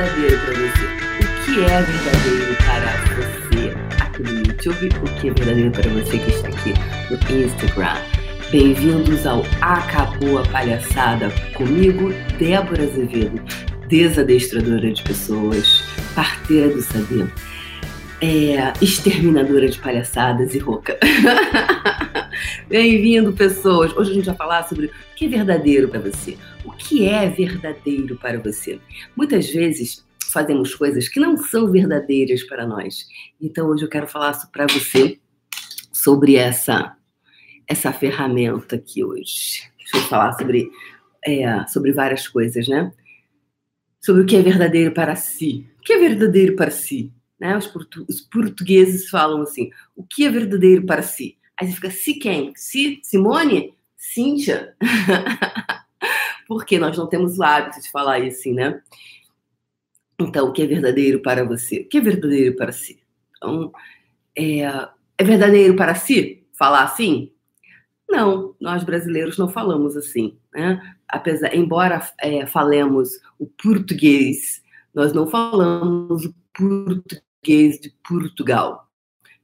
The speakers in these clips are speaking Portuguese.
verdadeiro para você? O que é verdadeiro para você aqui no YouTube? O que é verdadeiro para você que está aqui no Instagram? Bem-vindos ao Acabou a Palhaçada comigo, Débora Azevedo, desadestradora de pessoas, parteira do saber, é, exterminadora de palhaçadas e rouca. Bem-vindo, pessoas! Hoje a gente vai falar sobre o que é verdadeiro para você. O que é verdadeiro para você? Muitas vezes fazemos coisas que não são verdadeiras para nós. Então hoje eu quero falar para você sobre essa essa ferramenta aqui hoje. Deixa eu falar sobre é, sobre várias coisas, né? Sobre o que é verdadeiro para si. O que é verdadeiro para si? Né? Os, portu os portugueses falam assim: o que é verdadeiro para si? Aí você fica, se quem? Si, Simone? Cíntia? Porque nós não temos o hábito de falar isso, assim, né? Então, o que é verdadeiro para você? O que é verdadeiro para si? Então, é, é verdadeiro para si falar assim? Não, nós brasileiros não falamos assim, né? Apesar, embora é, falemos o português, nós não falamos o português de Portugal.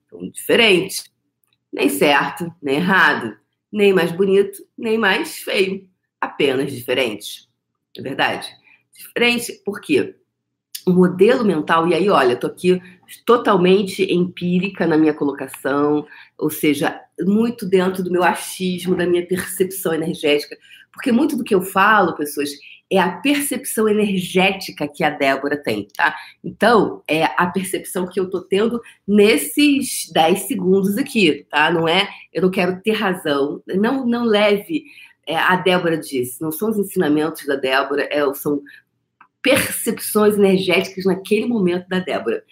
Então, diferente nem certo, nem errado, nem mais bonito, nem mais feio, apenas diferente. É verdade? Diferente porque o modelo mental, e aí, olha, tô aqui totalmente empírica na minha colocação, ou seja, muito dentro do meu achismo, da minha percepção energética, porque muito do que eu falo, pessoas, é a percepção energética que a Débora tem, tá? Então, é a percepção que eu tô tendo nesses 10 segundos aqui, tá? Não é, eu não quero ter razão, não, não leve, é, a Débora disse, não são os ensinamentos da Débora, é, são percepções energéticas naquele momento da Débora.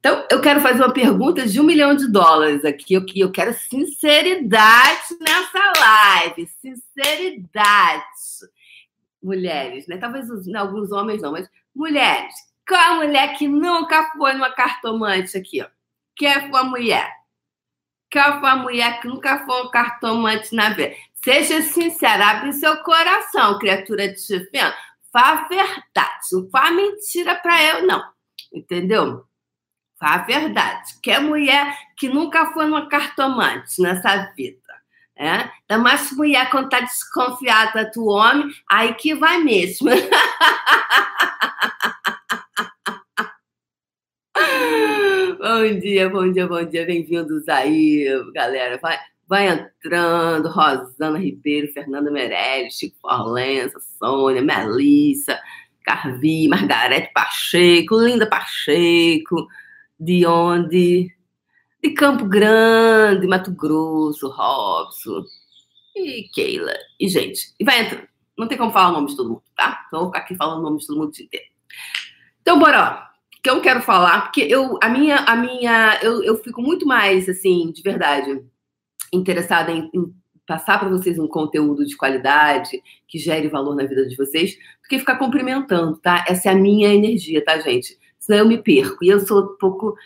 Então, eu quero fazer uma pergunta de um milhão de dólares aqui. Eu, eu quero sinceridade nessa live. Sinceridade mulheres, né? Talvez os, não, alguns homens não, mas mulheres. Qual a mulher que nunca foi numa cartomante aqui, ó? Quem foi a mulher? Qual foi a mulher que nunca foi um cartomante na vida? Seja sincera, abre seu coração, criatura de chifre. Fala a verdade, não fala mentira para eu, não. Entendeu? Fala a verdade. Que é mulher que nunca foi numa cartomante nessa vida. É? Ainda mais mulher quando tá desconfiada do homem, aí que vai mesmo. bom dia, bom dia, bom dia, bem-vindos aí, galera. Vai, vai entrando, Rosana Ribeiro, Fernanda Meirelles, Chico Forlença, Sônia, Melissa, Carvi, Margarete Pacheco, Linda Pacheco, de onde? De Campo Grande, Mato Grosso, Robson e Keila. E, gente, e vai entrando. Não tem como falar o nome de todo mundo, tá? Então, vou ficar aqui falando o nome de todo mundo inteiro. Então, bora, ó. Que eu quero falar, porque eu, a minha, a minha, eu, eu fico muito mais, assim, de verdade, interessada em, em passar para vocês um conteúdo de qualidade que gere valor na vida de vocês, do que ficar cumprimentando, tá? Essa é a minha energia, tá, gente? Senão eu me perco. E eu sou um pouco,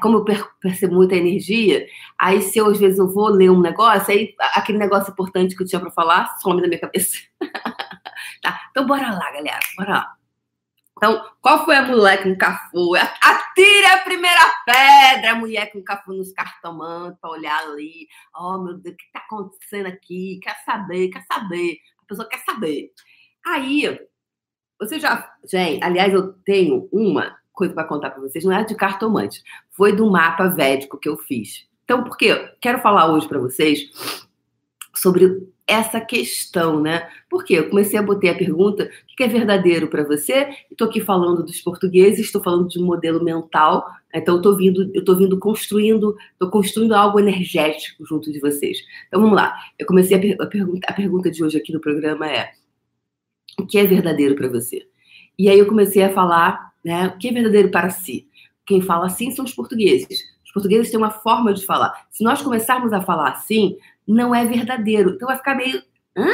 como eu percebo muita energia, aí se eu às vezes eu vou ler um negócio, aí aquele negócio importante que eu tinha para falar some da minha cabeça. tá, então bora lá, galera, bora lá. Então, qual foi a mulher nunca foi? Atire a primeira pedra, a mulher nunca foi nos cartomantes para olhar ali. Oh, meu Deus, o que está acontecendo aqui? Quer saber, quer saber. A pessoa quer saber. Aí, você já. Gente, aliás, eu tenho uma coisa para contar para vocês, não é de cartomante, foi do mapa védico que eu fiz. Então, por quê? Quero falar hoje para vocês sobre essa questão, né? Porque eu comecei a botar a pergunta: o que é verdadeiro para você? Estou aqui falando dos portugueses, estou falando de um modelo mental, então estou vindo, eu estou vindo construindo, estou construindo algo energético junto de vocês. Então vamos lá. Eu comecei a, per a pergunta, a pergunta de hoje aqui no programa é: o que é verdadeiro para você? E aí eu comecei a falar né? O que é verdadeiro para si? Quem fala assim são os portugueses. Os portugueses têm uma forma de falar. Se nós começarmos a falar assim, não é verdadeiro. Então vai ficar meio. Hã?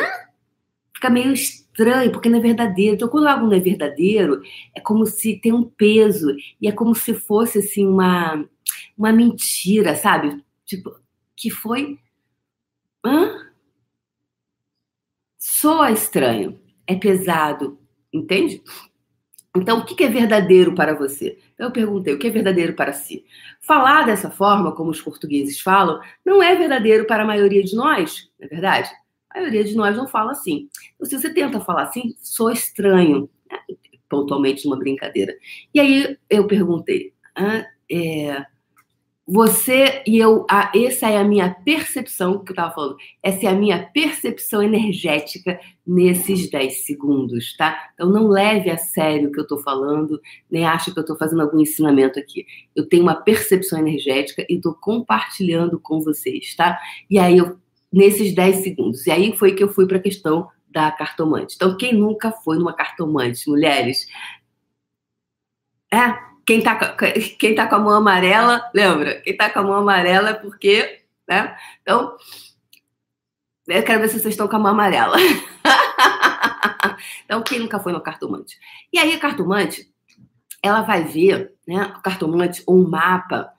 Fica meio estranho, porque não é verdadeiro. Então, quando algo não é verdadeiro, é como se tem um peso. E é como se fosse assim uma, uma mentira, sabe? Tipo, que foi. Hã? Soa estranho. É pesado. Entende? Então, o que é verdadeiro para você? Então, eu perguntei, o que é verdadeiro para si? Falar dessa forma, como os portugueses falam, não é verdadeiro para a maioria de nós, não é verdade? A maioria de nós não fala assim. Então, se você tenta falar assim, sou estranho, né? pontualmente numa brincadeira. E aí eu perguntei, ah, é, você e eu, a, essa é a minha percepção, que eu estava falando, essa é a minha percepção energética nesses 10 segundos, tá? Então não leve a sério o que eu estou falando, nem ache que eu estou fazendo algum ensinamento aqui. Eu tenho uma percepção energética e estou compartilhando com vocês, tá? E aí eu, nesses 10 segundos, e aí foi que eu fui para a questão da cartomante. Então, quem nunca foi numa cartomante, mulheres? É, quem tá, quem tá com a mão amarela, lembra? Quem tá com a mão amarela é porque, né? Então, eu quero ver se vocês estão com a mão amarela. então, quem nunca foi no cartomante? E aí, a cartomante, ela vai ver, né? O cartomante, ou um mapa.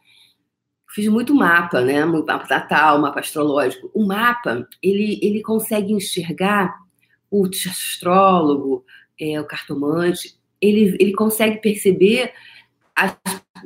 Fiz muito mapa, né? Muito mapa natal, mapa astrológico. O mapa, ele, ele consegue enxergar o astrólogo, é, o cartomante, ele, ele consegue perceber as,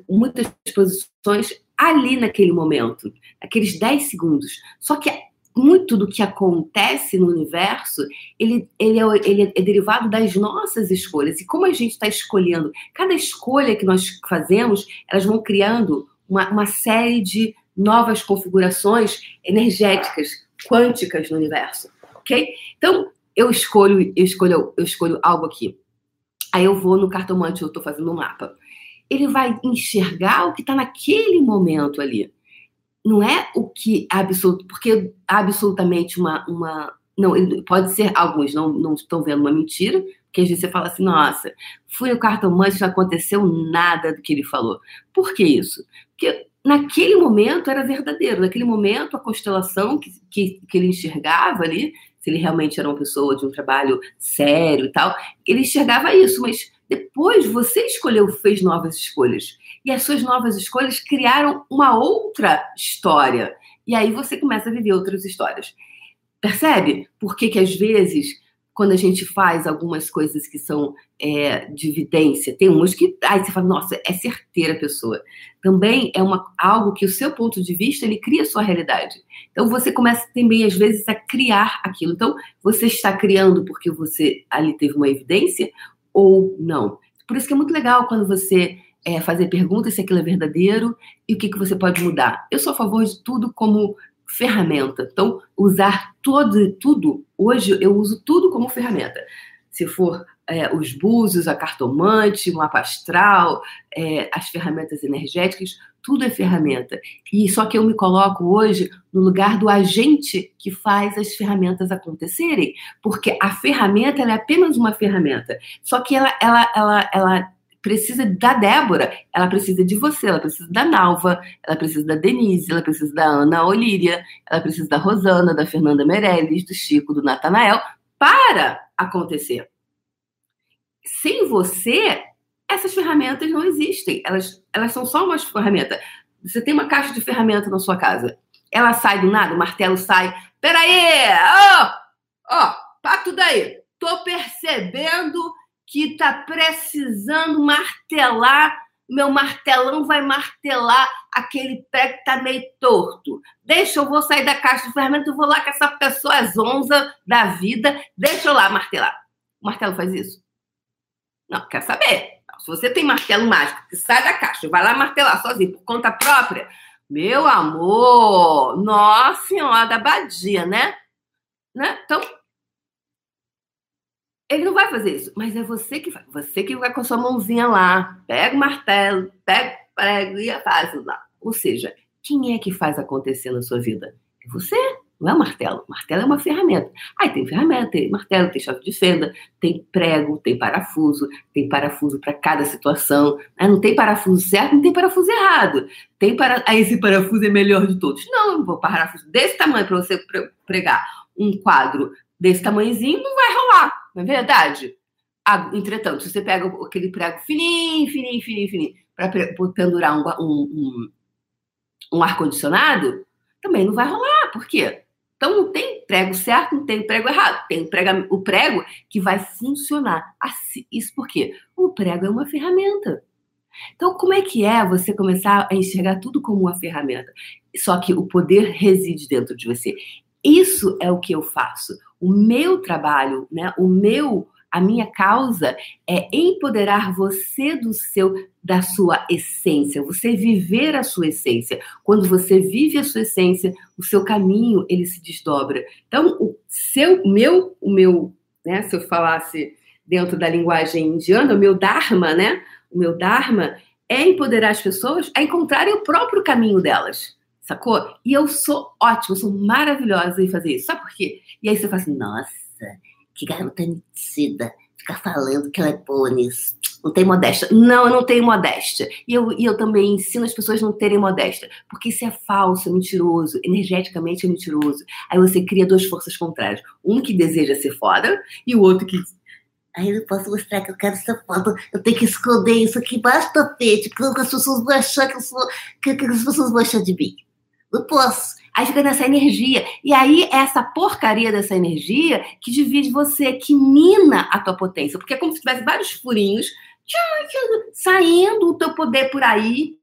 muitas posições ali naquele momento, aqueles 10 segundos. Só que muito do que acontece no universo, ele, ele, é, ele é derivado das nossas escolhas. E como a gente está escolhendo, cada escolha que nós fazemos, elas vão criando uma, uma série de novas configurações energéticas, quânticas no universo, ok? Então, eu escolho, eu escolho, eu escolho algo aqui. Aí eu vou no cartomante, eu estou fazendo um mapa ele vai enxergar o que está naquele momento ali. Não é o que absoluto, porque absolutamente uma, uma não, pode ser alguns não, não estão vendo uma mentira, porque às vezes você fala assim, nossa, fui no cartomante, não aconteceu nada do que ele falou. Por que isso? Porque naquele momento era verdadeiro, naquele momento a constelação que, que, que ele enxergava ali, se ele realmente era uma pessoa de um trabalho sério e tal, ele enxergava isso, mas depois você escolheu, fez novas escolhas. E as suas novas escolhas criaram uma outra história. E aí você começa a viver outras histórias. Percebe? Porque que às vezes, quando a gente faz algumas coisas que são é, de evidência, tem umas que aí você fala, nossa, é certeira a pessoa. Também é uma, algo que o seu ponto de vista ele cria a sua realidade. Então você começa também, às vezes, a criar aquilo. Então, você está criando porque você ali teve uma evidência, ou não. Por isso que é muito legal quando você é, fazer perguntas se aquilo é verdadeiro e o que, que você pode mudar. Eu sou a favor de tudo como ferramenta. Então, usar todo, tudo, hoje eu uso tudo como ferramenta. Se for é, os búzios, a cartomante, o mapa astral, é, as ferramentas energéticas, tudo é ferramenta. E só que eu me coloco hoje no lugar do agente que faz as ferramentas acontecerem, porque a ferramenta é apenas uma ferramenta. Só que ela, ela, ela, ela precisa da Débora, ela precisa de você, ela precisa da Nalva, ela precisa da Denise, ela precisa da Ana Olíria, ela precisa da Rosana, da Fernanda Meirelles, do Chico, do Natanael, para acontecer. Sem você, essas ferramentas não existem. Elas, elas são só umas ferramentas. Você tem uma caixa de ferramenta na sua casa. Ela sai do nada, o martelo sai. Peraí! Ó! Oh, ó! Oh, tudo aí. Tô percebendo que tá precisando martelar. Meu martelão vai martelar aquele pé que tá meio torto. Deixa, eu vou sair da caixa de ferramenta, eu vou lá com essa pessoa zonza da vida. Deixa eu lá martelar. O martelo faz isso? Não, quer saber. Se você tem martelo mágico que sai da caixa, vai lá martelar sozinho por conta própria, meu amor, nossa senhora da badia, né? né? Então, ele não vai fazer isso, mas é você que faz. Você que vai com a sua mãozinha lá, pega o martelo, pega o prego e faz lá. Ou seja, quem é que faz acontecer na sua vida? É você. Não é um martelo. Martelo é uma ferramenta. Aí tem ferramenta, tem martelo, tem chave de fenda, tem prego, tem parafuso, tem parafuso para cada situação. Né? Não tem parafuso certo, não tem parafuso errado. Tem para... Aí esse parafuso é melhor de todos. Não, um parafuso desse tamanho para você pregar um quadro desse tamanhozinho, não vai rolar, não é verdade? Entretanto, se você pega aquele prego fininho, fininho, fininho, fininho, para pendurar um, um, um, um ar-condicionado, também não vai rolar. Por quê? Então não tem prego certo, não tem prego errado. Tem o prego, o prego que vai funcionar. Isso porque o prego é uma ferramenta. Então, como é que é você começar a enxergar tudo como uma ferramenta? Só que o poder reside dentro de você. Isso é o que eu faço. O meu trabalho, né? O meu a minha causa é empoderar você do seu da sua essência, você viver a sua essência. Quando você vive a sua essência, o seu caminho ele se desdobra. Então, o seu meu o meu, né, se eu falasse dentro da linguagem indiana, o meu dharma, né? O meu dharma é empoderar as pessoas a encontrarem o próprio caminho delas. Sacou? E eu sou ótima, eu sou maravilhosa em fazer isso. Sabe por quê? E aí você fala assim, nossa, que garota metida, ficar falando que ela é boa nisso. Não tem modéstia. Não, eu não tenho modéstia. E eu, e eu também ensino as pessoas a não terem modéstia. Porque isso é falso, é mentiroso, energeticamente é mentiroso. Aí você cria duas forças contrárias. Um que deseja ser foda e o outro que. Aí eu posso mostrar que eu quero ser foda. Eu tenho que esconder isso aqui embaixo do tapete, porque as pessoas vão achar que eu sou. que, que as pessoas vão achar de mim. Não posso. Aí fica nessa energia. E aí, é essa porcaria dessa energia que divide você, que mina a tua potência. Porque é como se tivesse vários furinhos saindo o teu poder por aí.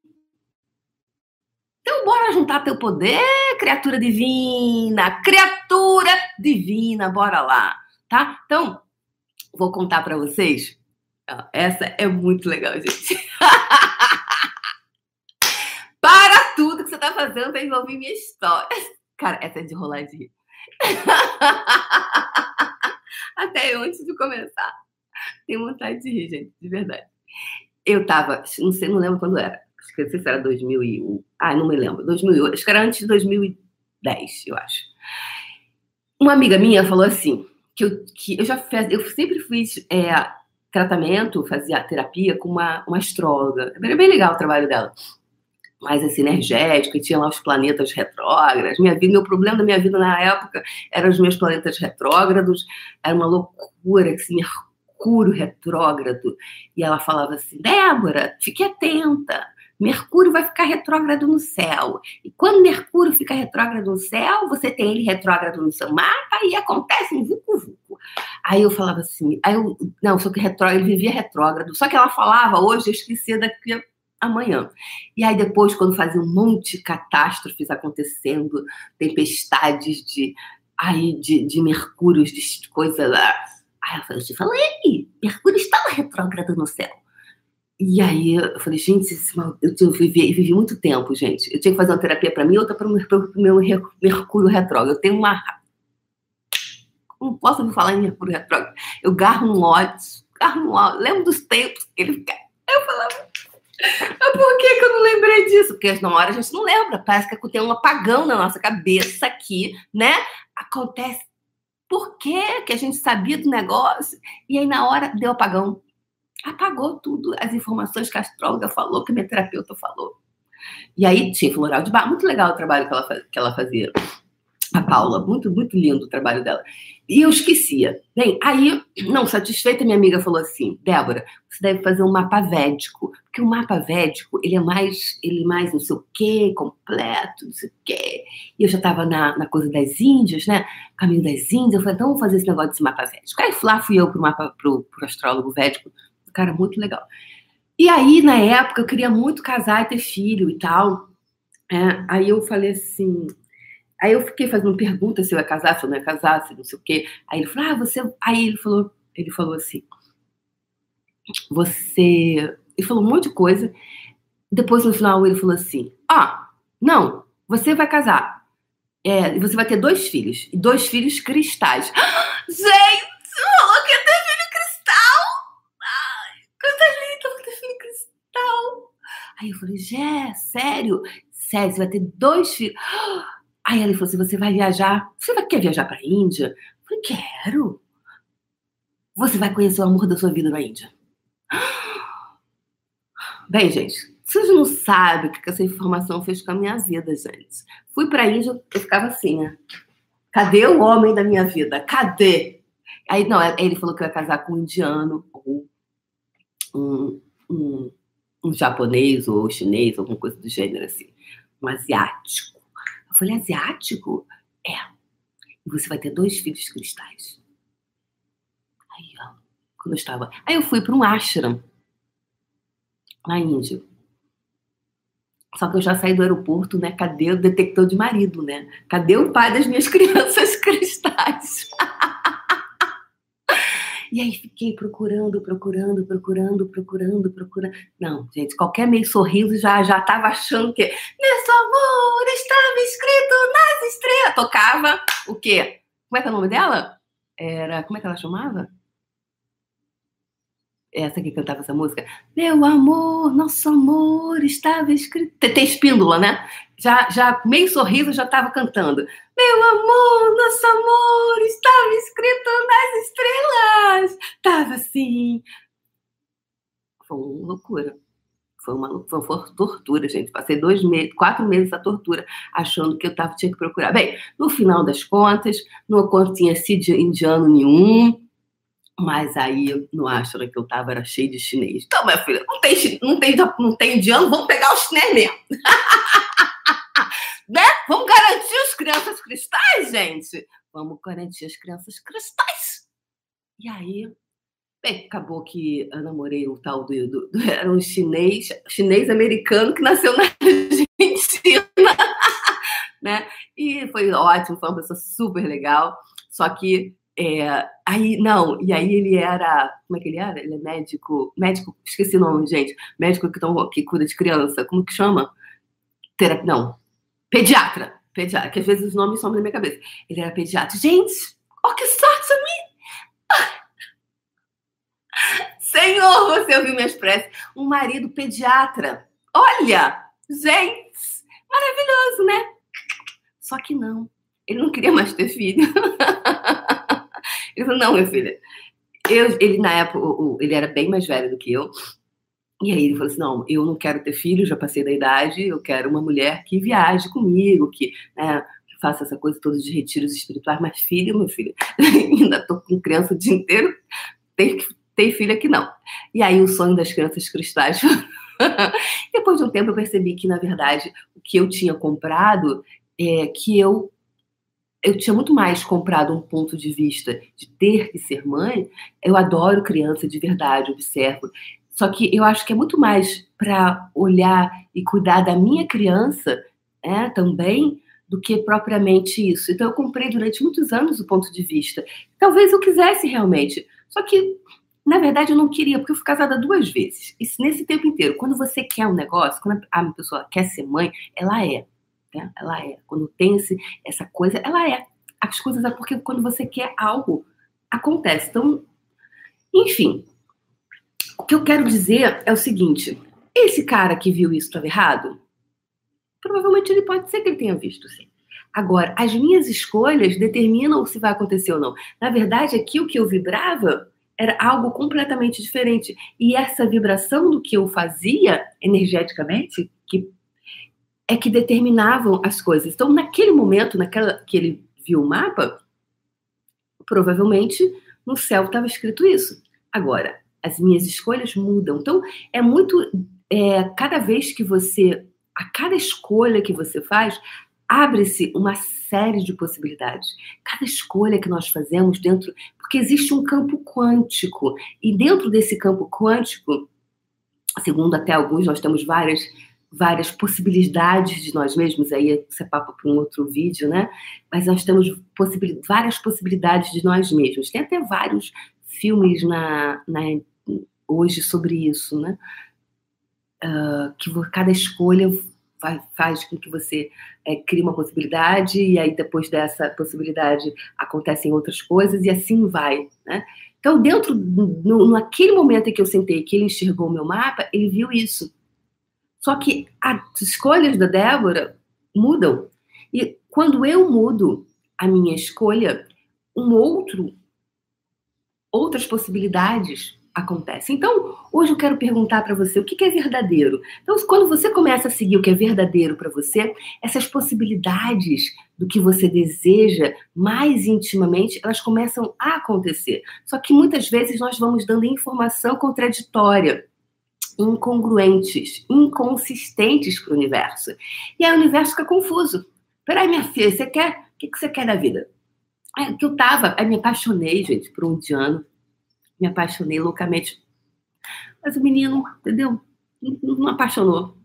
Então, bora juntar teu poder, criatura divina, criatura divina, bora lá, tá? Então, vou contar para vocês. Essa é muito legal, gente. tá fazendo pra envolver minha história. Cara, essa é de rolar de rir. Até antes de começar, tenho vontade de rir, gente, de verdade. Eu tava, não sei, não lembro quando era. Sei se era 2001. Ah, não me lembro. 2000, acho que era antes de 2010, eu acho. Uma amiga minha falou assim, que eu, que eu já fiz, eu sempre fiz é, tratamento, fazia terapia com uma, uma astróloga. Era bem legal o trabalho dela mais assim, energética, e tinha lá os planetas retrógrados. Minha vida, meu problema da minha vida na época eram os meus planetas retrógrados, era uma loucura, assim, Mercúrio retrógrado. E ela falava assim: Débora, fique atenta. Mercúrio vai ficar retrógrado no céu. E quando Mercúrio fica retrógrado no céu, você tem ele retrógrado no seu mapa e acontece um vucu-vucu. Aí eu falava assim, aí eu, não, só que retrógrado, ele vivia retrógrado. Só que ela falava, hoje eu esqueci daqui amanhã. E aí depois, quando fazia um monte de catástrofes acontecendo, tempestades de, aí, de, de mercúrios, de coisa lá. Aí eu falei, te falei, Mercúrio estava retrógrado no céu. E aí eu falei, gente, eu vivi, vivi muito tempo, gente. Eu tinha que fazer uma terapia para mim, outra para o meu Mercúrio retrógrado. Eu tenho uma. Não posso me falar em Mercúrio retrógrado. Eu garro no ódio, garro no ódio. Lembro dos tempos que ele fica. Eu falava, por que, que eu não lembrei disso? Porque na hora a gente não lembra. Parece que tem um apagão na nossa cabeça aqui, né? Acontece. Por que, que a gente sabia do negócio? E aí, na hora, deu apagão. Apagou tudo, as informações que a astróloga falou, que a minha terapeuta falou. E aí, tinha floral de bar. Muito legal o trabalho que ela, que ela fazia. A Paula, muito, muito lindo o trabalho dela. E eu esquecia. Bem, aí, não satisfeita, minha amiga falou assim: Débora, você deve fazer um mapa védico. Porque o mapa védico, ele é mais, ele é mais não sei o quê, completo, não sei o quê. E eu já estava na, na coisa das Índias, né? Caminho das Índias. Eu falei, então vamos fazer esse negócio desse mapa védico. Aí lá fui eu pro mapa, pro, pro astrólogo védico. Cara, muito legal. E aí, na época, eu queria muito casar e ter filho e tal. É, aí eu falei assim, Aí eu fiquei fazendo perguntas se eu ia casar, se eu não ia casar, se não sei o quê. Aí ele falou, ah, você. Aí ele falou, ele falou assim, você. Ele falou um monte de coisa. Depois, no final, ele falou assim: Ah, não, você vai casar. É, você vai ter dois filhos. E dois filhos cristais. Gente, falou que ia ter filho cristal! Ai, coisa linda, vou ter filho cristal. Aí eu falei, Jé, sério? Sério, você vai ter dois filhos. Aí ele falou assim: você vai viajar? Você vai, quer viajar para a Índia? Eu falei, quero. Você vai conhecer o amor da sua vida na Índia. Bem, gente, vocês não sabem o que essa informação fez com a minha vida, gente. Fui para a Índia, eu ficava assim, né? Cadê o homem da minha vida? Cadê? Aí, não, ele falou que eu ia casar com um indiano, ou um, um, um japonês, ou chinês, alguma coisa do gênero assim. Um asiático. Eu falei, asiático? É. E você vai ter dois filhos cristais. Aí, ó, quando eu estava. Aí eu fui para um ashram na Índia. Só que eu já saí do aeroporto, né? Cadê o detector de marido, né? Cadê o pai das minhas crianças cristais? E aí fiquei procurando, procurando, procurando, procurando, procurando. Não, gente, qualquer meio sorriso já já tava achando que nesse amor estava escrito nas estrelas. Tocava o quê? Como é que é o nome dela? Era, como é que ela chamava? essa que cantava essa música, meu amor, nosso amor estava escrito. Tem espíndola, né? Já, já meio sorriso já estava cantando. Meu amor, nosso amor estava escrito nas estrelas. Tava assim. Foi uma loucura. Foi uma, foi uma tortura, gente. Passei dois meses, quatro meses a tortura, achando que eu tava, tinha que procurar. Bem, no final das contas, não tinha sido indiano nenhum mas aí no ashram que eu tava era cheio de chinês. Então, minha filha, não tem, não tem, não tem indiano, vamos pegar os chinês mesmo. né? Vamos garantir as crianças cristais, gente? Vamos garantir as crianças cristais. E aí, bem, acabou que eu namorei o tal do, do, do era um chinês, chinês americano que nasceu na Argentina. né? E foi ótimo, foi uma pessoa super legal. Só que é, aí, não, e aí ele era. Como é que ele era? Ele é médico. Médico, esqueci o nome, gente. Médico que, tão, que cuida de criança. Como que chama? Terapia, não. Pediatra. Pediatra, que às vezes os nomes somem na minha cabeça. Ele era pediatra. Gente, oh, que sorte a mim! Senhor, você ouviu minhas preces. Um marido pediatra. Olha, gente, maravilhoso, né? Só que não. Ele não queria mais ter filho. Ele falou, não, meu filho. Eu, ele, na época, ele era bem mais velho do que eu. E aí ele falou assim: não, eu não quero ter filho, já passei da idade, eu quero uma mulher que viaje comigo, que, né, faça essa coisa toda de retiros espirituais. Mas filho, meu filho, ainda tô com criança o dia inteiro, tem, tem filho aqui não. E aí o sonho das crianças cristais. Depois de um tempo eu percebi que, na verdade, o que eu tinha comprado é que eu eu tinha muito mais comprado um ponto de vista de ter que ser mãe. Eu adoro criança de verdade, observo. Só que eu acho que é muito mais para olhar e cuidar da minha criança é, também do que propriamente isso. Então eu comprei durante muitos anos o ponto de vista. Talvez eu quisesse realmente. Só que, na verdade, eu não queria, porque eu fui casada duas vezes. E nesse tempo inteiro, quando você quer um negócio, quando a pessoa quer ser mãe, ela é. Né? Ela é. Quando tem esse, essa coisa, ela é. As coisas é porque quando você quer algo, acontece. Então, enfim. O que eu quero dizer é o seguinte: esse cara que viu isso estava errado? Provavelmente ele pode ser que ele tenha visto, sim. Agora, as minhas escolhas determinam se vai acontecer ou não. Na verdade, aqui o que eu vibrava era algo completamente diferente. E essa vibração do que eu fazia energeticamente, que é que determinavam as coisas. Então, naquele momento, naquela que ele viu o mapa, provavelmente no céu estava escrito isso. Agora, as minhas escolhas mudam. Então, é muito. É, cada vez que você. A cada escolha que você faz, abre-se uma série de possibilidades. Cada escolha que nós fazemos dentro. Porque existe um campo quântico. E dentro desse campo quântico, segundo até alguns, nós temos várias várias possibilidades de nós mesmos, aí isso é papo para um outro vídeo, né? Mas nós temos possibil várias possibilidades de nós mesmos. Tem até vários filmes na, na hoje sobre isso, né? Uh, que cada escolha vai, faz com que você é, crie uma possibilidade e aí depois dessa possibilidade acontecem outras coisas e assim vai, né? Então, dentro, no, naquele momento em que eu sentei, que ele enxergou o meu mapa, ele viu isso. Só que as escolhas da Débora mudam. E quando eu mudo a minha escolha, um outro outras possibilidades acontecem. Então, hoje eu quero perguntar para você o que é verdadeiro. Então, quando você começa a seguir o que é verdadeiro para você, essas possibilidades do que você deseja mais intimamente, elas começam a acontecer. Só que muitas vezes nós vamos dando informação contraditória incongruentes, inconsistentes para o universo. E aí o universo fica confuso. Peraí, minha filha, você quer? O que você quer da vida? É, que eu tava, aí me apaixonei, gente, por um indiano. Me apaixonei loucamente. Mas o menino, entendeu? Não, não apaixonou.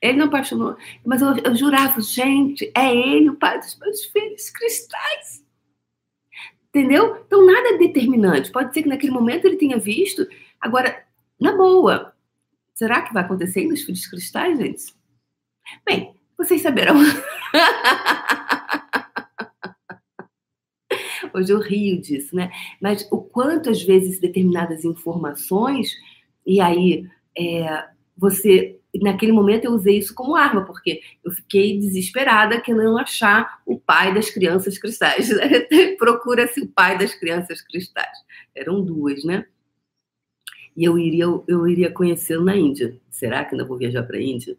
Ele não apaixonou. Mas eu, eu jurava, gente, é ele o pai dos meus filhos cristais. Entendeu? Então nada é determinante. Pode ser que naquele momento ele tenha visto. Agora, na boa, será que vai acontecer nos filhos cristais, gente? Bem, vocês saberão. Hoje eu rio disso, né? Mas o quanto às vezes determinadas informações, e aí é, você. Naquele momento eu usei isso como arma, porque eu fiquei desesperada querendo achar o pai das crianças cristais. Procura-se o pai das crianças cristais. Eram duas, né? E eu iria, eu iria conhecê-lo na Índia. Será que ainda vou viajar para a Índia?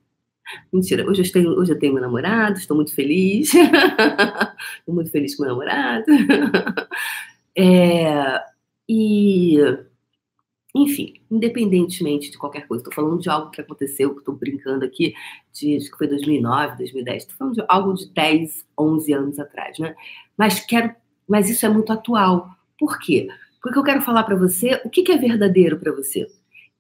Mentira, hoje eu tenho, hoje eu tenho meu namorado, estou muito feliz. estou muito feliz com meu namorado. é, e, enfim, independentemente de qualquer coisa, estou falando de algo que aconteceu, que estou brincando aqui, de, acho que foi 2009, 2010, estou falando de algo de 10, 11 anos atrás, né? Mas, quero, mas isso é muito atual. Por quê? Porque eu quero falar para você o que, que é verdadeiro para você.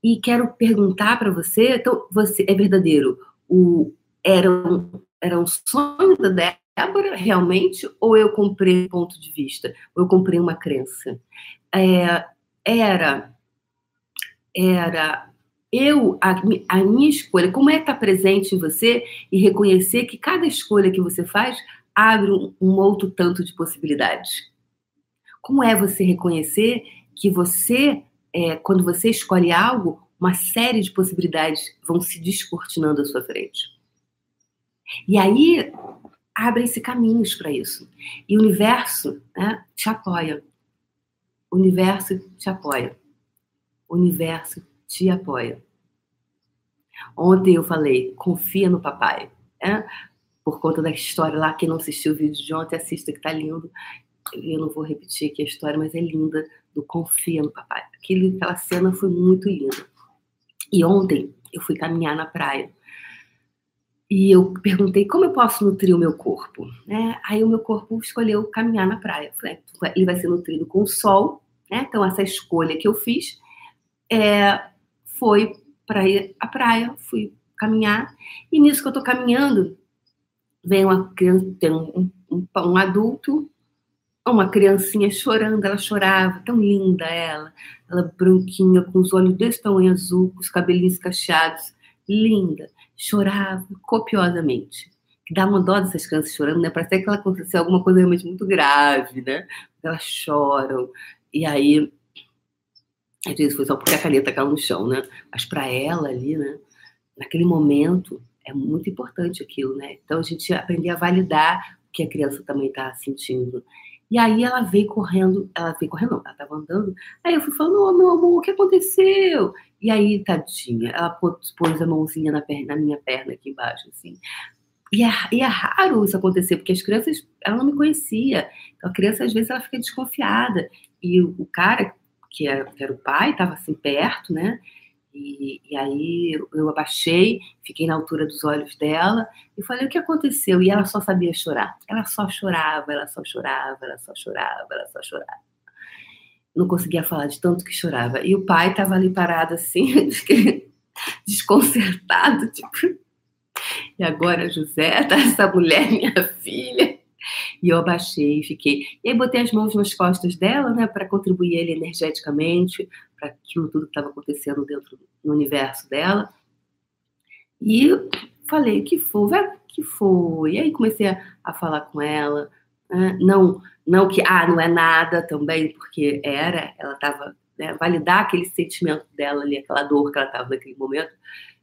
E quero perguntar para você, então, você é verdadeiro o, era, um, era um sonho da Débora realmente, ou eu comprei um ponto de vista, ou eu comprei uma crença? É, era, era eu, a, a, minha escolha, como é estar presente em você e reconhecer que cada escolha que você faz abre um, um outro tanto de possibilidades. Como é você reconhecer que você, é, quando você escolhe algo, uma série de possibilidades vão se descortinando à sua frente. E aí abrem-se caminhos para isso. E o universo né, te apoia. O universo te apoia. O universo te apoia. Ontem eu falei, confia no papai. Né? Por conta da história lá, quem não assistiu o vídeo de ontem, assista que tá lindo. Eu não vou repetir aqui a história, mas é linda, do confia no papai. Aquele, aquela cena foi muito linda. E ontem eu fui caminhar na praia. E eu perguntei como eu posso nutrir o meu corpo. Né? Aí o meu corpo escolheu caminhar na praia. Falei, ele vai ser nutrido com o sol. Né? Então, essa escolha que eu fiz é, foi para ir à praia, fui caminhar. E nisso que eu estou caminhando, vem uma criança, tem um, um, um adulto uma criancinha chorando, ela chorava, tão linda ela, ela branquinha, com os olhos desse tamanho azul, com os cabelinhos cacheados, linda, chorava copiosamente. Que dá uma dó dessas crianças chorando, né? Parece que ela aconteceu alguma coisa realmente muito grave, né? Elas choram, e aí, às vezes foi só porque a caneta caiu no chão, né? Mas para ela ali, né? Naquele momento, é muito importante aquilo, né? Então a gente aprender a validar o que a criança também está sentindo e aí ela veio correndo, ela veio correndo, ela tava andando. Aí eu fui falando, oh, meu amor, o que aconteceu? E aí, tadinha, ela pôs, a mãozinha na, perna, na minha perna aqui embaixo, assim. E é, e é, raro isso acontecer, porque as crianças, ela não me conhecia. Então a criança, às vezes, ela fica desconfiada. E o, cara, que era, que era o pai, estava assim perto, né? E, e, aí eu abaixei, fiquei na altura dos olhos dela e falei o que aconteceu. E ela só sabia chorar. Ela só chorava, ela só chorava, ela só chorava, ela só chorava. Não conseguia falar de tanto que chorava. E o pai estava ali parado assim, desconcertado, tipo. E agora, José, tá essa mulher, minha filha. E eu abaixei e fiquei. E aí botei as mãos nas costas dela, né, para contribuir ele energeticamente para aquilo tudo que estava acontecendo dentro do universo dela. E falei, que foi, vai, que foi. E aí comecei a, a falar com ela. Né? Não, não que, ah, não é nada também, porque era, ela estava, né, validar aquele sentimento dela ali, aquela dor que ela estava naquele momento,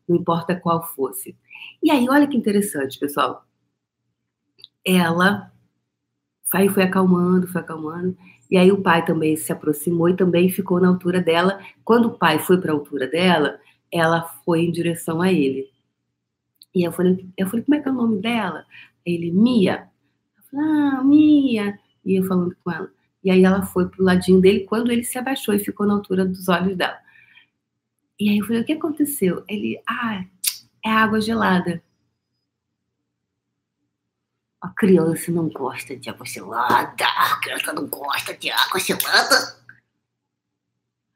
não importa qual fosse. E aí, olha que interessante, pessoal. Ela Aí foi acalmando, foi acalmando. E aí o pai também se aproximou e também ficou na altura dela. Quando o pai foi para a altura dela, ela foi em direção a ele. E eu falei, eu falei, como é que é o nome dela? Ele, Mia. Eu falei, ah, Mia. E eu falando com ela. E aí ela foi pro ladinho dele quando ele se abaixou e ficou na altura dos olhos dela. E aí eu falei, o que aconteceu? Ele, ah, é água gelada. A criança não gosta de água gelada. A criança não gosta de água gelada.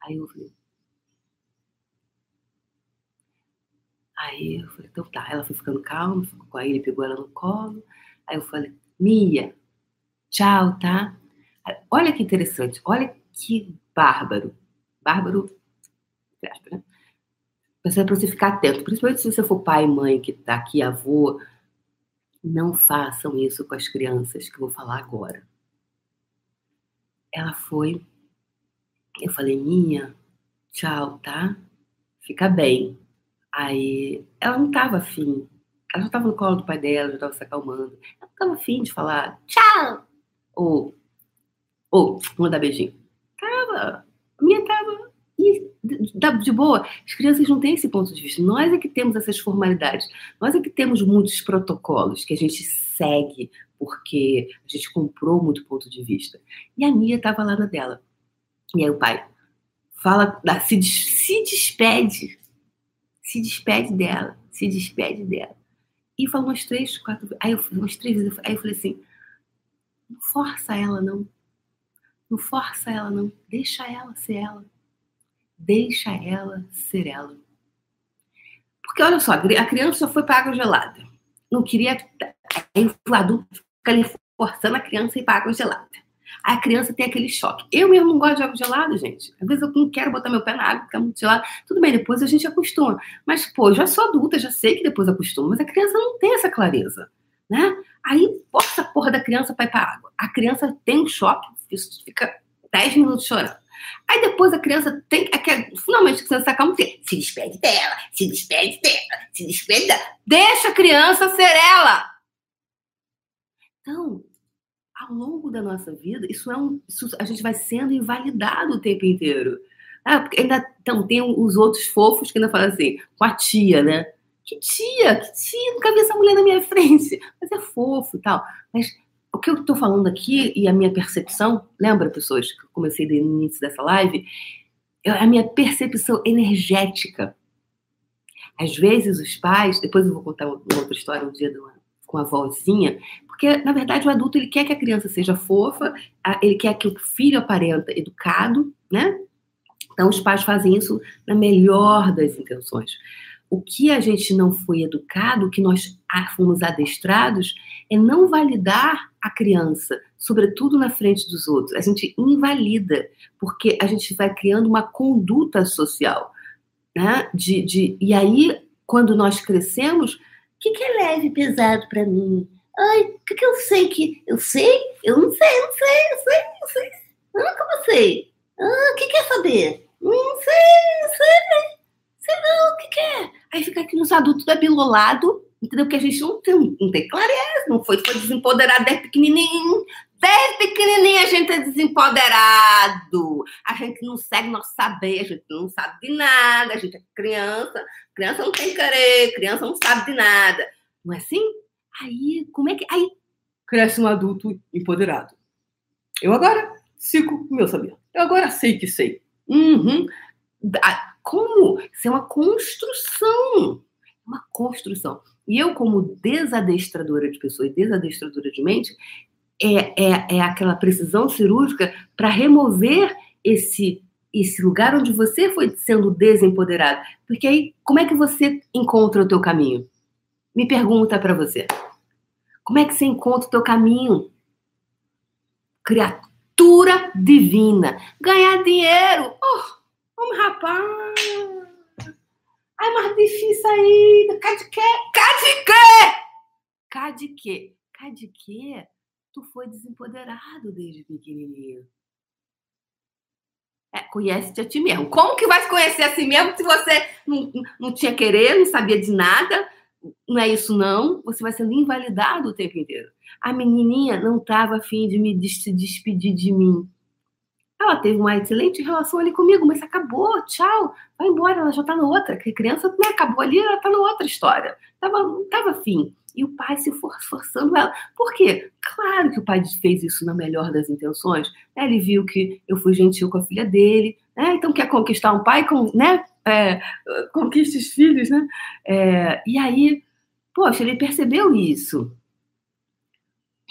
Aí eu falei. Aí eu falei, então tá. Ela foi ficando calma, ficou com ele, pegou ela no colo. Aí eu falei, Mia, tchau, tá? Olha que interessante, olha que bárbaro. Bárbaro, né? Mas é para você ficar atento, principalmente se você for pai mãe que está aqui, avô, não façam isso com as crianças que eu vou falar agora. Ela foi, eu falei, minha, tchau, tá? Fica bem. Aí ela não estava afim. Ela já estava no colo do pai dela, já estava se acalmando. Ela não estava afim de falar tchau. Ou, ou mandar beijinho. Tava. A minha tava. E de boa. As crianças não têm esse ponto de vista. Nós é que temos essas formalidades. Nós é que temos muitos protocolos que a gente segue porque a gente comprou muito ponto de vista. E a Mia estava lá na dela. E aí o pai fala, se, se despede se despede dela, se despede dela. E falou umas três, quatro. Aí eu umas três vezes. Aí eu falei assim: não força ela, não. Não força ela, não. Deixa ela ser ela. Deixa ela ser ela. Porque olha só, a criança foi para água gelada. Não queria. Aí o adulto fica ali forçando a criança a ir para água gelada a criança tem aquele choque. Eu mesmo não gosto de água gelada, gente. Às vezes eu não quero botar meu pé na água, porque é muito. Tudo bem, depois a gente acostuma. Mas, pô, já sou adulta, já sei que depois acostuma. Mas a criança não tem essa clareza, né? Aí, força a porra da criança para ir pra água. A criança tem um choque, fica 10 minutos chorando. Aí depois a criança tem é que finalmente a criança acalma ter. Se despede dela, se despede dela, se despede dela. Deixa a criança ser ela. Então, ao longo da nossa vida, isso é um. Isso, a gente vai sendo invalidado o tempo inteiro. Ah, porque ainda então, tem os outros fofos que ainda falam assim, com a tia, né? Que tia, que tia, nunca vi essa mulher na minha frente. Mas é fofo e tal. Mas que eu estou falando aqui e a minha percepção, lembra, pessoas, que comecei no início dessa live, é a minha percepção energética. Às vezes os pais, depois eu vou contar uma outra história um dia com a vozinha, porque na verdade o adulto ele quer que a criança seja fofa, ele quer que o filho aparenta educado, né? Então os pais fazem isso na melhor das intenções. O que a gente não foi educado, o que nós fomos adestrados, é não validar a criança, sobretudo na frente dos outros. A gente invalida, porque a gente vai criando uma conduta social. Né? De, de, e aí, quando nós crescemos, que, que é leve e pesado para mim? Ai, o que, que eu sei que. Eu sei? Eu não sei, não sei, eu sei, não sei. Ah, como eu sei? Ah, o que quer saber? Não sei, não sei, sei não, o que, que é? Aí fica aqui nos adultos da bilolado, entendeu? Porque a gente não tem, não tem clareza, não foi, foi desempoderado desde pequenininho, Desde pequenininho a gente é desempoderado. A gente não segue nosso saber, a gente não sabe de nada, a gente é criança. Criança não tem querer, criança não sabe de nada. Não é assim? Aí, como é que. Aí cresce um adulto empoderado. Eu agora sigo o meu saber. Eu agora sei que sei. Uhum. Como? Isso é uma construção. Uma construção. E eu, como desadestradora de pessoa e desadestradora de mente, é, é, é aquela precisão cirúrgica para remover esse esse lugar onde você foi sendo desempoderado. Porque aí, como é que você encontra o teu caminho? Me pergunta para você. Como é que você encontra o teu caminho? Criatura divina. Ganhar dinheiro. Oh, homem rapaz. Ai, mais difícil ainda. Cá de quê? Cá de quê? Cá de quê? Cá de quê? tu foi desempoderado desde pequenininho. É, conhece-te a ti mesmo. Como que vai se conhecer a si mesmo se você não, não tinha querer, não sabia de nada? Não é isso, não. Você vai sendo invalidado o tempo inteiro. A menininha não estava afim de me se despedir de mim. Ela teve uma excelente relação ali comigo, mas acabou, tchau, vai embora, ela já está na outra. A criança né, acabou ali, ela está na outra história. Tava, não estava afim. E o pai se for, forçando ela. Por quê? Claro que o pai fez isso na melhor das intenções. Né? Ele viu que eu fui gentil com a filha dele. Né? Então, quer conquistar um pai, com, né? É, conquista os filhos, né? É, e aí, poxa, ele percebeu isso.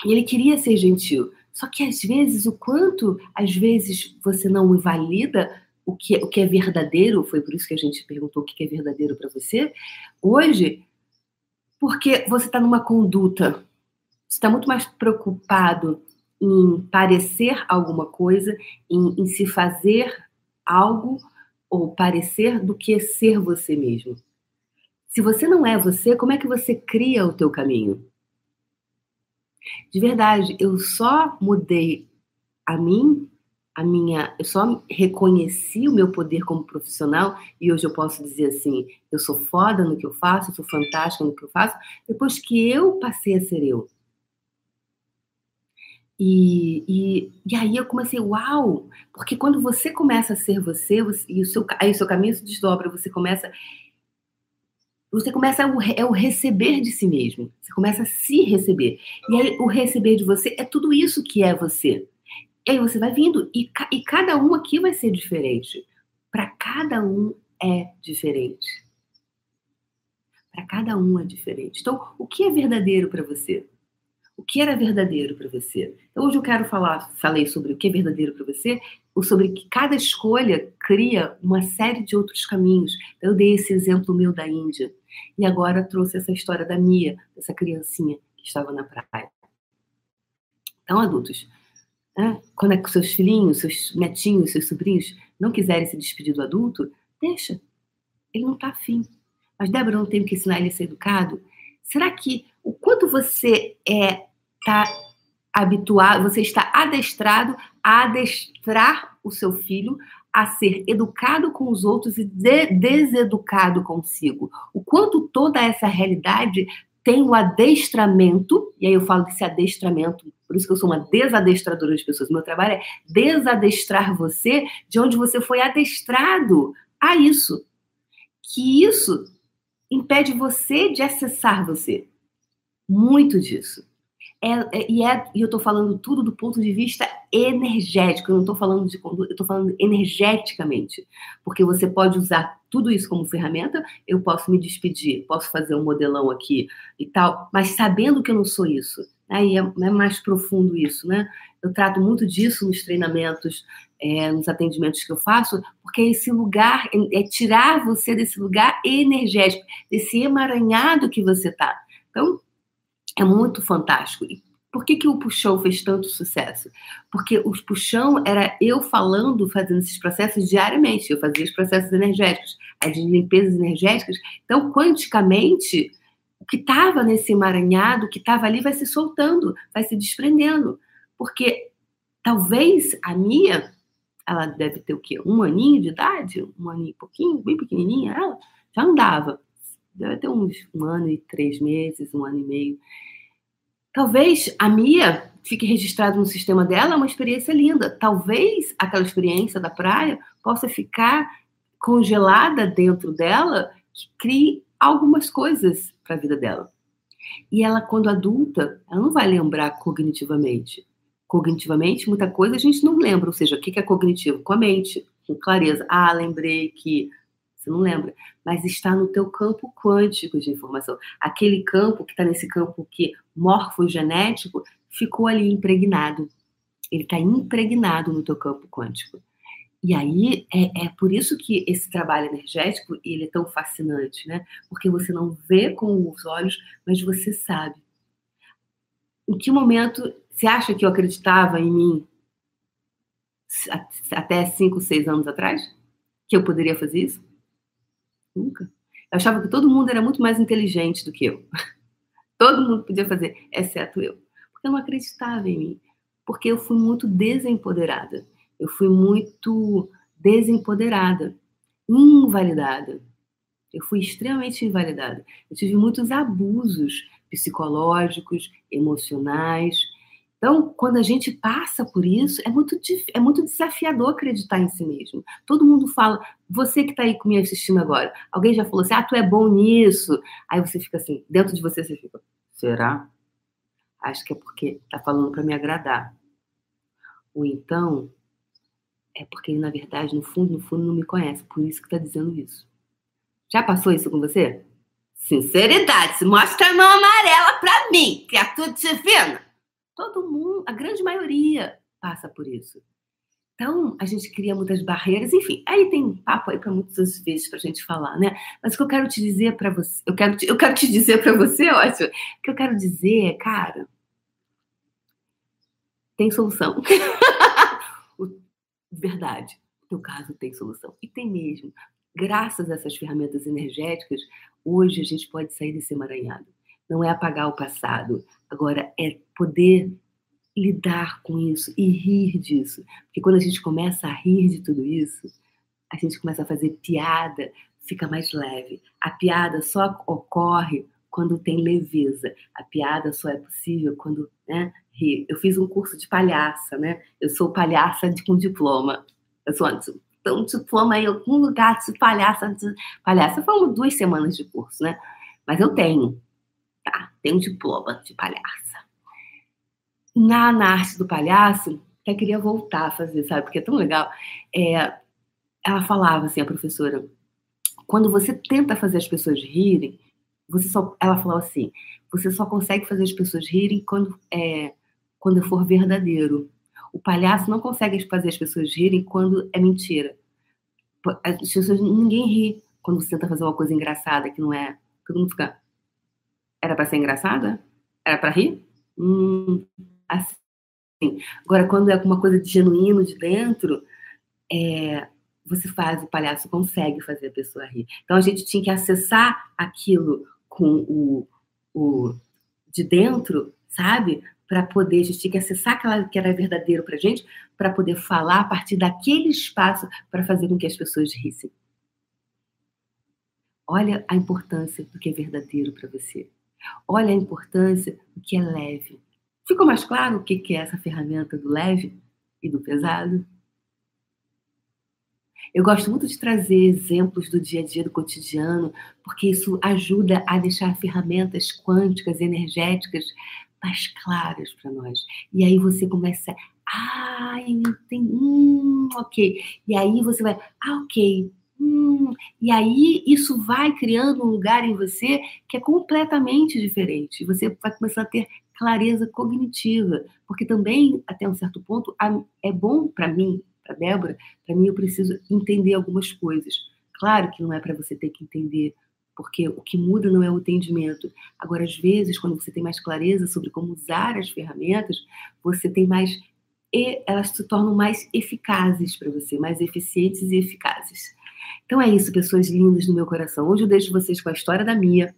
E ele queria ser gentil. Só que às vezes, o quanto às vezes você não invalida o que, o que é verdadeiro, foi por isso que a gente perguntou o que é verdadeiro para você, hoje, porque você está numa conduta, você está muito mais preocupado em parecer alguma coisa, em, em se fazer algo ou parecer do que ser você mesmo. Se você não é você, como é que você cria o teu caminho? De verdade, eu só mudei a mim, a minha, eu só reconheci o meu poder como profissional e hoje eu posso dizer assim, eu sou foda no que eu faço, eu sou fantástica no que eu faço, depois que eu passei a ser eu. E, e, e aí eu comecei, uau! Porque quando você começa a ser você, você e o seu, aí o seu caminho se desdobra, você começa você começa o, é o receber de si mesmo. Você começa a se receber. E aí o receber de você é tudo isso que é você. E aí você vai vindo e, e cada um aqui vai ser diferente. Para cada um é diferente. Para cada um é diferente. Então, o que é verdadeiro para você? O que era verdadeiro para você? Então, hoje eu quero falar, falei sobre o que é verdadeiro para você, ou sobre que cada escolha cria uma série de outros caminhos. Eu dei esse exemplo meu da Índia. E agora trouxe essa história da Mia, dessa criancinha que estava na praia. Então, adultos, né? quando é que seus filhinhos, seus netinhos, seus sobrinhos não quiserem se despedir do adulto, deixa. Ele não está afim. Mas, Débora, não tenho que ensinar ele a ser educado? Será que o quanto você é tá habituado, você está adestrado a adestrar o seu filho a ser educado com os outros e de deseducado consigo. O quanto toda essa realidade tem o adestramento, e aí eu falo desse adestramento, por isso que eu sou uma desadestradora de pessoas. Meu trabalho é desadestrar você de onde você foi adestrado a isso. Que isso impede você de acessar você. Muito disso. É, é, e, é, e eu estou falando tudo do ponto de vista energético, eu não estou falando de conduta, eu estou falando energeticamente. Porque você pode usar tudo isso como ferramenta, eu posso me despedir, posso fazer um modelão aqui e tal, mas sabendo que eu não sou isso. Aí é, é mais profundo isso, né? Eu trato muito disso nos treinamentos, é, nos atendimentos que eu faço, porque esse lugar é tirar você desse lugar energético, desse emaranhado que você está. Então, é muito fantástico. E por que, que o puxão fez tanto sucesso? Porque o puxão era eu falando, fazendo esses processos diariamente. Eu fazia os processos energéticos, as limpezas energéticas. Então, quanticamente, o que estava nesse emaranhado, o que estava ali, vai se soltando, vai se desprendendo. Porque talvez a minha, ela deve ter o quê? Um aninho de idade? Um aninho e pouquinho, bem pequenininha, ela já andava deve ter uns um ano e três meses, um ano e meio. Talvez a Mia fique registrado no sistema dela uma experiência linda. Talvez aquela experiência da praia possa ficar congelada dentro dela, que crie algumas coisas para a vida dela. E ela, quando adulta, ela não vai lembrar cognitivamente. Cognitivamente, muita coisa a gente não lembra. Ou seja, o que é cognitivo? Com a mente, com clareza. Ah, lembrei que você não lembra, mas está no teu campo quântico de informação. Aquele campo que está nesse campo que morfogenético ficou ali impregnado. Ele está impregnado no teu campo quântico. E aí é, é, por isso que esse trabalho energético ele é tão fascinante, né? Porque você não vê com os olhos, mas você sabe. Em que momento você acha que eu acreditava em mim até cinco, seis anos atrás? Que eu poderia fazer isso? Nunca. Eu achava que todo mundo era muito mais inteligente do que eu. Todo mundo podia fazer, exceto eu. Porque eu não acreditava em mim. Porque eu fui muito desempoderada. Eu fui muito desempoderada, invalidada. Eu fui extremamente invalidada. Eu tive muitos abusos psicológicos, emocionais, então, quando a gente passa por isso, é muito, é muito desafiador acreditar em si mesmo. Todo mundo fala, você que está aí me assistindo agora, alguém já falou assim, ah, tu é bom nisso. Aí você fica assim, dentro de você você fica, será? Acho que é porque está falando para me agradar. Ou então, é porque ele, na verdade, no fundo, no fundo, não me conhece, por isso que está dizendo isso. Já passou isso com você? Sinceridade, mostra a mão amarela para mim, que é tudo divino. Todo mundo, a grande maioria passa por isso. Então, a gente cria muitas barreiras, enfim, aí tem papo aí para muitas vezes para a gente falar, né? Mas o que eu quero te dizer para você, eu quero te, eu quero te dizer para você, ótimo, o que eu quero dizer é, cara, tem solução. Verdade, o teu caso tem solução. E tem mesmo. Graças a essas ferramentas energéticas, hoje a gente pode sair desse emaranhado. Não é apagar o passado, agora é poder lidar com isso e rir disso. Porque quando a gente começa a rir de tudo isso, a gente começa a fazer piada, fica mais leve. A piada só ocorre quando tem leveza. A piada só é possível quando né, ri. Eu fiz um curso de palhaça, né? Eu sou palhaça de, com diploma. Eu sou então, um diploma em algum lugar de palhaça. Palhaça foi duas semanas de curso, né? Mas eu tenho, tá? Tenho um diploma de palhaça na, na arte do palhaço, até queria voltar a fazer, sabe? Porque é tão legal. É, ela falava assim, a professora, quando você tenta fazer as pessoas rirem, você só, ela falou assim, você só consegue fazer as pessoas rirem quando é, quando for verdadeiro. O palhaço não consegue fazer as pessoas rirem quando é mentira. As pessoas, ninguém ri quando você tenta fazer uma coisa engraçada que não é. Todo mundo fica. Era para ser engraçada? Era para rir? Hum, assim. Agora, quando é alguma coisa de genuíno de dentro, é, você faz, o palhaço consegue fazer a pessoa rir. Então, a gente tinha que acessar aquilo com o, o de dentro, sabe? Para poder, a gente tinha que acessar aquela que era verdadeiro para gente, para poder falar a partir daquele espaço para fazer com que as pessoas rissem. Olha a importância do que é verdadeiro para você. Olha a importância do que é leve. Ficou mais claro o que é essa ferramenta do leve e do pesado? Eu gosto muito de trazer exemplos do dia a dia, do cotidiano, porque isso ajuda a deixar ferramentas quânticas, energéticas mais claras para nós. E aí você começa, ah, entendi, hum, ok. E aí você vai, ah, ok. Hum, e aí isso vai criando um lugar em você que é completamente diferente. Você vai começar a ter clareza cognitiva, porque também, até um certo ponto, é bom para mim, para Débora, para mim eu preciso entender algumas coisas. Claro que não é para você ter que entender, porque o que muda não é o entendimento. Agora, às vezes, quando você tem mais clareza sobre como usar as ferramentas, você tem mais e elas se tornam mais eficazes para você, mais eficientes e eficazes. Então é isso, pessoas lindas do meu coração. Hoje eu deixo vocês com a história da Mia,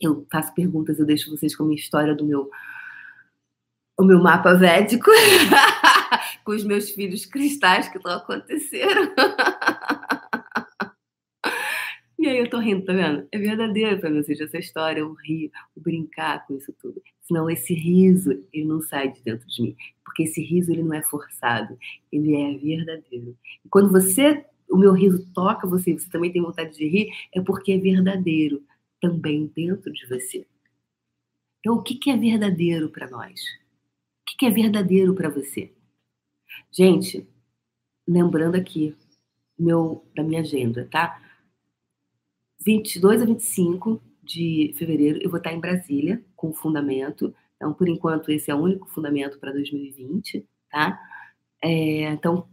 eu faço perguntas, eu deixo vocês com a minha história do meu o meu mapa védico com os meus filhos cristais que estão acontecendo. e aí eu tô rindo, tá vendo? É verdadeiro para vocês essa história, o rir, o brincar com isso tudo. Senão esse riso, ele não sai de dentro de mim. Porque esse riso, ele não é forçado. Ele é verdadeiro. E quando você, o meu riso toca você, você também tem vontade de rir, é porque é verdadeiro também dentro de você. Então, o que é verdadeiro para nós? O que é verdadeiro para você? Gente, lembrando aqui meu, da minha agenda, tá? 22 a 25 de fevereiro eu vou estar em Brasília com o fundamento. Então, por enquanto, esse é o único fundamento para 2020, tá? É, então,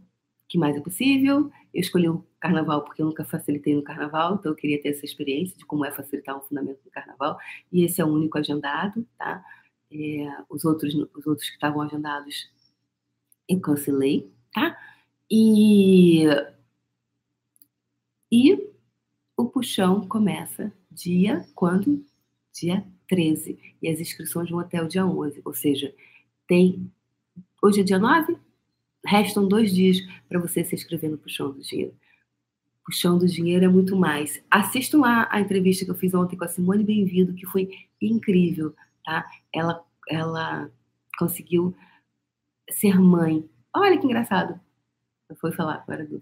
que mais é possível. Eu escolhi o carnaval porque eu nunca facilitei no carnaval, então eu queria ter essa experiência de como é facilitar um fundamento no carnaval. E esse é o único agendado, tá? É, os, outros, os outros que estavam agendados eu cancelei, tá? E, e o puxão começa dia quando? Dia 13. E as inscrições vão até o dia 11. Ou seja, tem. Hoje é dia 9? Restam dois dias para você se inscrever no Puxão do Dinheiro. Puxão do Dinheiro é muito mais. Assistam lá a entrevista que eu fiz ontem com a Simone Bem-vindo, que foi incrível, tá? Ela, ela conseguiu ser mãe. Olha que engraçado. Eu fui falar agora do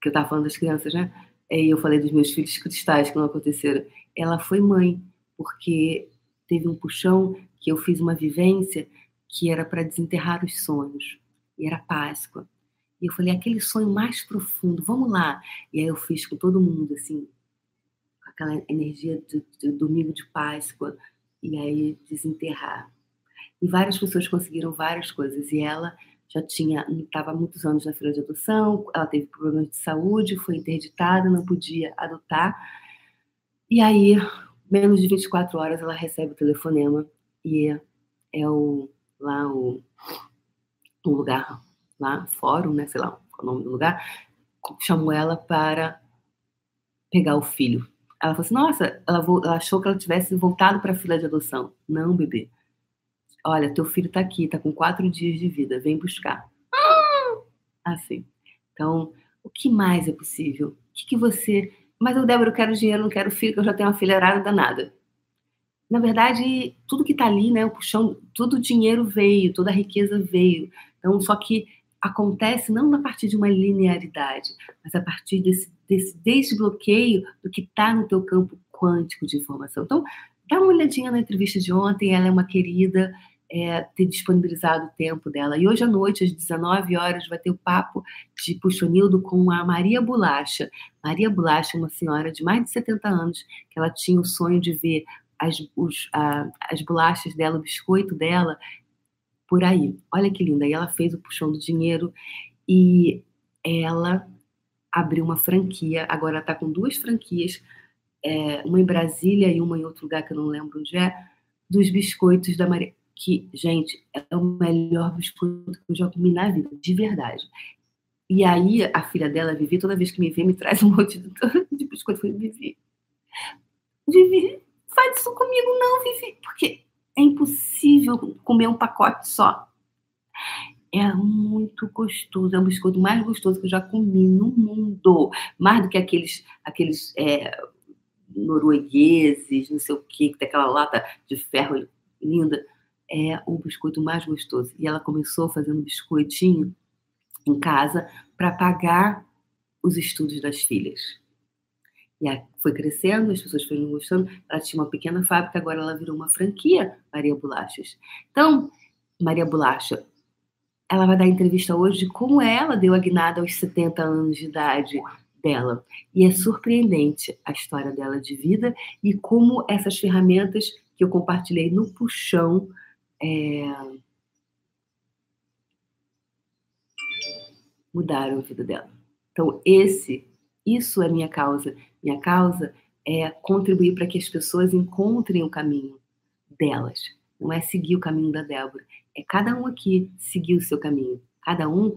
que eu estava falando das crianças, né? E eu falei dos meus filhos cristais que não aconteceram. Ela foi mãe, porque teve um puxão que eu fiz uma vivência que era para desenterrar os sonhos e era Páscoa. E eu falei, aquele sonho mais profundo, vamos lá. E aí eu fiz com todo mundo, assim, com aquela energia de, de domingo de Páscoa, e aí desenterrar. E várias pessoas conseguiram várias coisas. E ela já tinha, estava muitos anos na fila de adoção, ela teve problemas de saúde, foi interditada, não podia adotar. E aí, menos de 24 horas, ela recebe o telefonema e é o lá o, o lugar, lá, fórum, né, sei lá qual é o nome do lugar, chamou ela para pegar o filho. Ela falou assim: Nossa, ela, ela achou que ela tivesse voltado para a fila de adoção. Não, bebê. Olha, teu filho está aqui, está com quatro dias de vida, vem buscar. Assim. Então, o que mais é possível? O que, que você. Mas eu, Débora, eu quero dinheiro, não quero filho, que eu já tenho uma filha danada. Na verdade, tudo que está ali, né, o puxão, todo o dinheiro veio, toda a riqueza veio. Então, só que acontece não a partir de uma linearidade, mas a partir desse, desse desbloqueio do que está no teu campo quântico de informação. Então, dá uma olhadinha na entrevista de ontem, ela é uma querida, é, ter disponibilizado o tempo dela. E hoje à noite, às 19 horas, vai ter o papo de Puxonildo com a Maria Bolacha. Maria Bolacha é uma senhora de mais de 70 anos, que ela tinha o sonho de ver as, os, a, as bolachas dela, o biscoito dela, por aí. Olha que linda. E ela fez o Puxão do Dinheiro e ela abriu uma franquia. Agora está com duas franquias, é, uma em Brasília e uma em outro lugar que eu não lembro onde é, dos biscoitos da Maria que, gente, é o melhor biscoito que eu já comi na vida, de verdade. E aí, a filha dela, Vivi, toda vez que me vê, me traz um monte de, de biscoito. Eu falei, Vivi, Vivi, faz isso comigo não, Vivi. Porque é impossível comer um pacote só. É muito gostoso, é o biscoito mais gostoso que eu já comi no mundo. Mais do que aqueles, aqueles é, noruegueses, não sei o que, que tem aquela lata de ferro linda é o biscoito mais gostoso. E ela começou fazendo biscoitinho em casa para pagar os estudos das filhas. E aí foi crescendo, as pessoas foram gostando. Ela tinha uma pequena fábrica, agora ela virou uma franquia, Maria Bolachas. Então, Maria Bolacha, ela vai dar entrevista hoje de como ela deu a guinada aos 70 anos de idade dela. E é surpreendente a história dela de vida e como essas ferramentas que eu compartilhei no puxão é, mudaram a vida dela. Então, esse, isso é minha causa. Minha causa é contribuir para que as pessoas encontrem o caminho delas. Não é seguir o caminho da Débora. É cada um aqui seguir o seu caminho. Cada um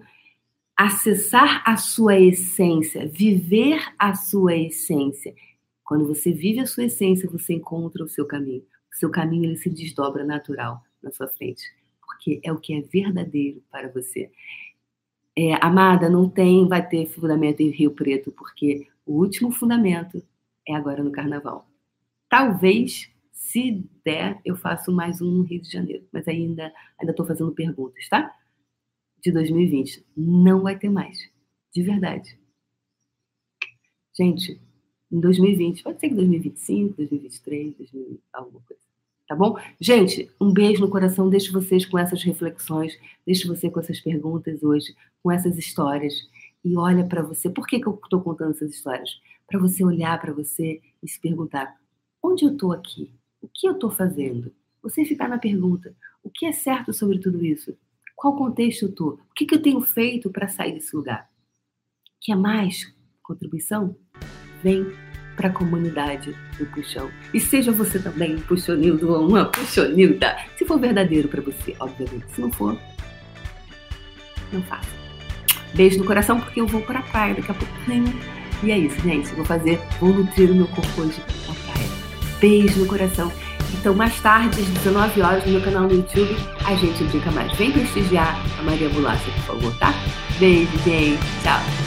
acessar a sua essência, viver a sua essência. Quando você vive a sua essência, você encontra o seu caminho. O seu caminho ele se desdobra natural na sua frente, porque é o que é verdadeiro para você. É, amada, não tem, vai ter fundamento em Rio Preto, porque o último fundamento é agora no Carnaval. Talvez, se der, eu faço mais um no Rio de Janeiro, mas ainda ainda estou fazendo perguntas, tá? De 2020, não vai ter mais, de verdade. Gente, em 2020, pode ser que 2025, 2023, 2000, alguma coisa tá bom? Gente, um beijo no coração, deixo vocês com essas reflexões, deixo você com essas perguntas hoje, com essas histórias. E olha para você, por que, que eu estou contando essas histórias? Para você olhar para você e se perguntar: onde eu estou aqui? O que eu estou fazendo? Você ficar na pergunta: o que é certo sobre tudo isso? Qual contexto eu estou? O que, que eu tenho feito para sair desse lugar? Quer mais contribuição? Vem para a comunidade do puxão. E seja você também puxonildo ou uma puxonilda, se for verdadeiro para você, obviamente. Se não for, não faça. Beijo no coração, porque eu vou para a praia daqui a pouquinho. E é isso, gente. Eu vou fazer, vou nutrir o meu corpo hoje na praia. Beijo no coração. Então, mais tarde, às 19 horas, no meu canal no YouTube, a gente brinca mais. Vem prestigiar a Maria Bolacha, por favor, tá? Beijo, gente. Tchau.